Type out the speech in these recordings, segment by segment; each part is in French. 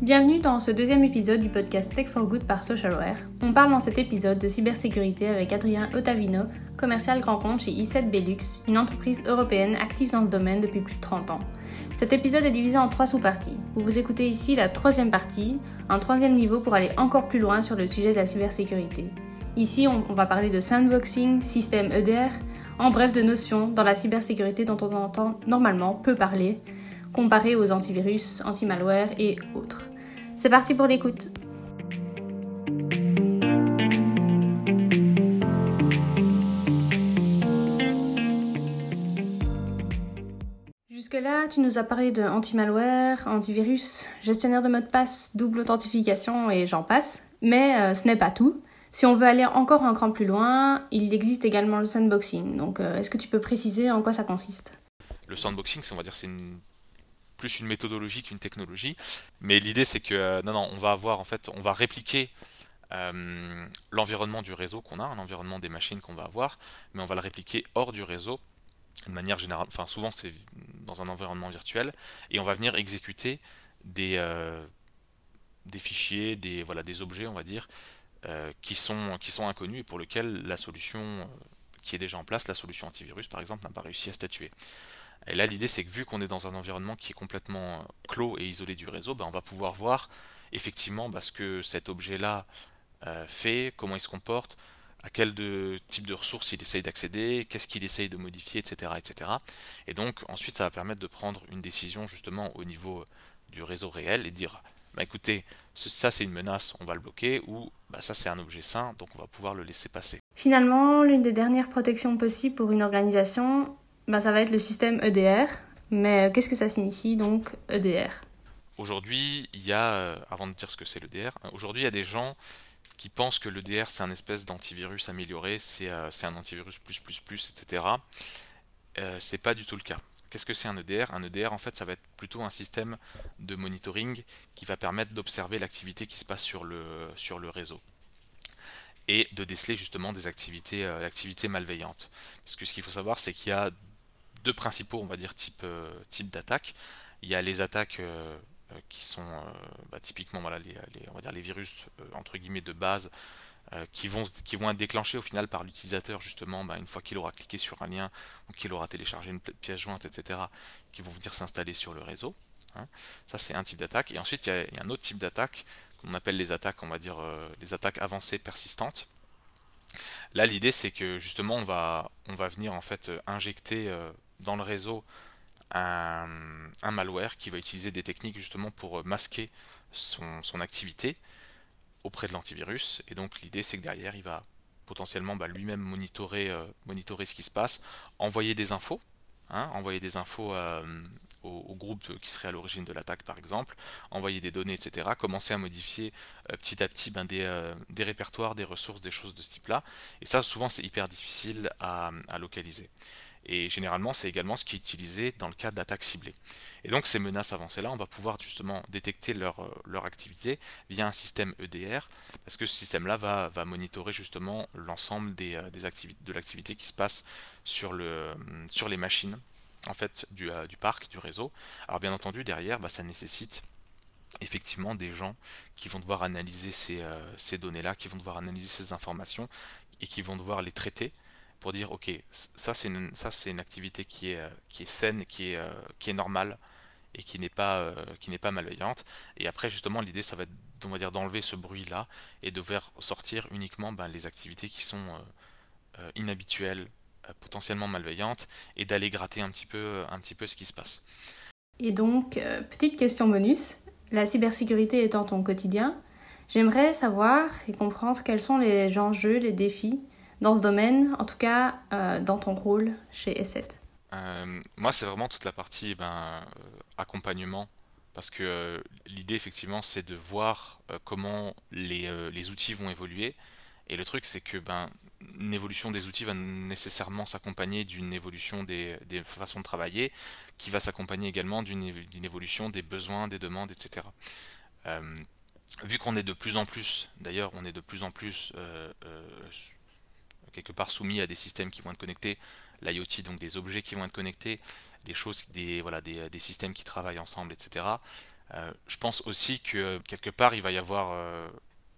Bienvenue dans ce deuxième épisode du podcast Tech for Good par Socialware. On parle dans cet épisode de cybersécurité avec Adrien Ottavino, commercial grand compte chez i7 Belux, une entreprise européenne active dans ce domaine depuis plus de 30 ans. Cet épisode est divisé en trois sous-parties. Vous vous écoutez ici la troisième partie, un troisième niveau pour aller encore plus loin sur le sujet de la cybersécurité. Ici, on, va parler de sandboxing, système EDR, en bref de notions dans la cybersécurité dont on entend normalement peu parler, comparé aux antivirus, anti-malware et autres. C'est parti pour l'écoute. Jusque-là, tu nous as parlé de anti-malware, antivirus, gestionnaire de mot de passe, double authentification et j'en passe. Mais euh, ce n'est pas tout. Si on veut aller encore un cran plus loin, il existe également le sandboxing. Donc, euh, est-ce que tu peux préciser en quoi ça consiste? Le sandboxing, on va dire, c'est une plus une méthodologie qu'une technologie. Mais l'idée c'est que euh, non, non, on va avoir en fait, on va répliquer euh, l'environnement du réseau qu'on a, un environnement des machines qu'on va avoir, mais on va le répliquer hors du réseau de manière générale. Souvent c'est dans un environnement virtuel et on va venir exécuter des euh, fichiers, des objets, on va dire, qui sont qui sont inconnus et pour lesquels la solution qui est déjà en place, la solution antivirus par exemple, n'a pas réussi à statuer. Et là, l'idée, c'est que vu qu'on est dans un environnement qui est complètement euh, clos et isolé du réseau, ben, on va pouvoir voir effectivement bah, ce que cet objet-là euh, fait, comment il se comporte, à quel type de ressources il essaye d'accéder, qu'est-ce qu'il essaye de modifier, etc., etc. Et donc, ensuite, ça va permettre de prendre une décision justement au niveau du réseau réel et dire bah écoutez, ça c'est une menace, on va le bloquer, ou bah, ça c'est un objet sain, donc on va pouvoir le laisser passer. Finalement, l'une des dernières protections possibles pour une organisation, bah, ça va être le système EDR. Mais euh, qu'est-ce que ça signifie donc EDR Aujourd'hui, il y a, euh, avant de dire ce que c'est l'EDR, hein, aujourd'hui il y a des gens qui pensent que l'EDR c'est un espèce d'antivirus amélioré, c'est euh, un antivirus plus plus plus, etc. Euh, c'est pas du tout le cas. Qu'est-ce que c'est un EDR Un EDR, en fait, ça va être plutôt un système de monitoring qui va permettre d'observer l'activité qui se passe sur le, sur le réseau et de déceler justement des activités, l'activité malveillante. Parce que ce qu'il faut savoir, c'est qu'il y a deux principaux, on va dire, types euh, type d'attaques. Il y a les attaques euh, euh, qui sont bah, typiquement voilà, les, on va dire les virus entre guillemets de base qui, vont, qui vont être déclenchés au final par l'utilisateur justement bah, une fois qu'il aura cliqué sur un lien ou qu'il aura téléchargé une pièce jointe etc qui vont venir s'installer sur le réseau hein. ça c'est un type d'attaque et ensuite il y, a, un autre type d'attaque qu'on appelle les attaques on va dire les attaques avancées persistantes là l'idée c'est que justement on va, on va venir en fait injecter dans le réseau un, malware qui va utiliser des techniques justement pour masquer son, activité auprès de l'antivirus. Et donc l'idée c'est que derrière il va potentiellement bah, lui-même monitorer, euh, monitorer ce qui se passe, envoyer des infos, hein, envoyer des infos euh, au, groupe qui serait à l'origine de l'attaque par exemple, envoyer des données, etc. Commencer à modifier euh, petit à petit ben, des, des, répertoires, des ressources, des choses de ce type-là. Et ça souvent c'est hyper difficile à localiser. Et généralement, c'est également ce qui est utilisé dans le cadre d'attaques ciblées. Et donc ces menaces avancées-là, on va pouvoir justement détecter leur, euh, leur activité via un système EDR, parce que ce système-là va, va monitorer justement l'ensemble des, euh, des de l'activité qui se passe sur, le, euh, sur les machines en fait, du, du parc, du réseau. Alors bien entendu, derrière, bah, ça nécessite effectivement des gens qui vont devoir analyser ces, ces données-là, qui vont devoir analyser ces informations et qui vont devoir les traiter pour dire ok ça c'est une, ça c'est une activité qui est, qui est saine, qui est, euh, qui est normale et qui n'est pas euh, qui n'est pas malveillante. Et après justement l'idée ça va être on va dire d'enlever ce bruit là et de faire sortir uniquement ben, les activités qui sont euh, inhabituelles potentiellement malveillantes et d'aller gratter un petit peu un petit peu ce qui se passe. Et donc petite question bonus la cybersécurité étant ton quotidien j'aimerais savoir et comprendre quels sont les enjeux les défis dans ce domaine, en tout cas euh, dans ton rôle chez S7 euh, Moi, c'est vraiment toute la partie ben, euh, accompagnement, parce que l'idée, effectivement, c'est de voir comment les, les, outils vont évoluer. Et le truc, c'est que ben, une évolution des outils va nécessairement s'accompagner d'une évolution des, des, façons de travailler, qui va s'accompagner également d'une évolution des besoins, des demandes, etc. vu qu'on est de plus en plus, d'ailleurs, on est de plus en plus quelque part soumis à des systèmes qui vont être connectés, l'IoT, donc des objets qui vont être connectés, des choses, des, voilà, des, systèmes qui travaillent ensemble, etc. je pense aussi que quelque part il va y avoir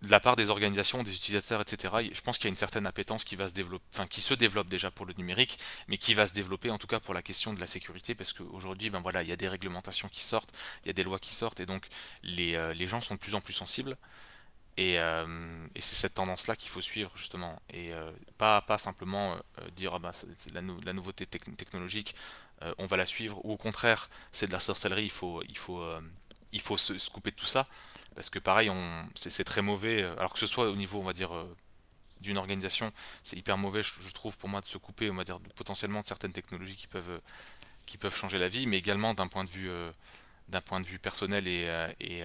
de la part des organisations, des utilisateurs, etc. Je pense qu'il y a une certaine appétence qui va se développer, enfin qui se développe déjà pour le numérique, mais qui va se développer en tout cas pour la question de la sécurité, parce qu'aujourd'hui, ben voilà, il y a des réglementations qui sortent, il y a des lois qui sortent, et donc les, euh, les gens sont de plus en plus sensibles. Et, euh, et c'est cette tendance-là qu'il faut suivre justement, et euh, pas, simplement dire ah ben, la, nouveauté technologique, on va la suivre, ou au contraire c'est de la sorcellerie, il faut, il faut, il faut se, couper de tout ça. Parce que pareil, c'est très mauvais, euh, alors que ce soit au niveau, on va dire, euh, d'une organisation, c'est hyper mauvais, je, trouve, pour moi, de se couper, on va dire, potentiellement de certaines technologies qui peuvent, euh, qui peuvent changer la vie, mais également d'un point de vue, d'un point de vue personnel et,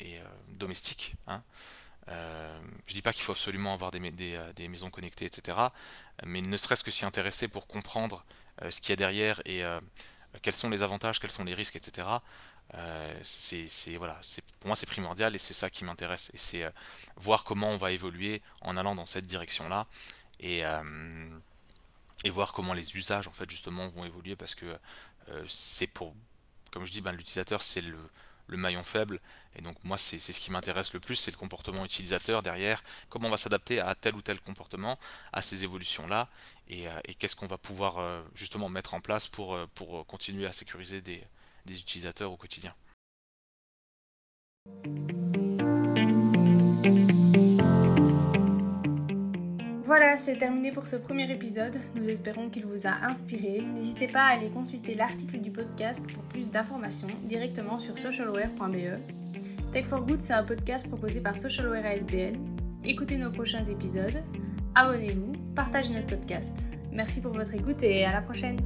et domestique. Hein. je dis pas qu'il faut absolument avoir des, des, maisons connectées, etc. Mais ne serait-ce que s'y intéresser pour comprendre ce qu'il y a derrière et quels sont les avantages, quels sont les risques, etc. Euh, c'est voilà, pour moi c'est primordial et c'est ça qui m'intéresse. Et c'est euh, voir comment on va évoluer en allant dans cette direction-là et, euh, et voir comment les usages en fait justement vont évoluer parce que c'est pour, comme je dis, ben, l'utilisateur c'est le, le, maillon faible et donc moi c'est ce qui m'intéresse le plus, c'est le comportement utilisateur derrière, comment on va s'adapter à tel ou tel comportement, à ces évolutions-là et, et qu'est-ce qu'on va pouvoir justement mettre en place pour, pour continuer à sécuriser des utilisateurs au quotidien. Voilà, c'est terminé pour ce premier épisode. Nous espérons qu'il vous a inspiré. N'hésitez pas à aller consulter l'article du podcast pour plus d'informations directement sur socialware.be. Tech for Good, c'est un podcast proposé par Socialware ASBL. Écoutez nos prochains épisodes, abonnez-vous, partagez notre podcast. Merci pour votre écoute et à la prochaine.